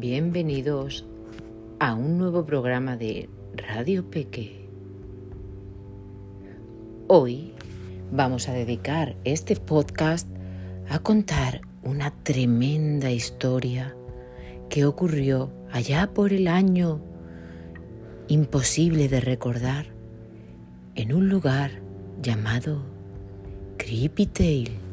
bienvenidos a un nuevo programa de Radio Peque. Hoy vamos a dedicar este podcast a contar una tremenda historia que ocurrió allá por el año imposible de recordar en un lugar llamado Creepy Tale.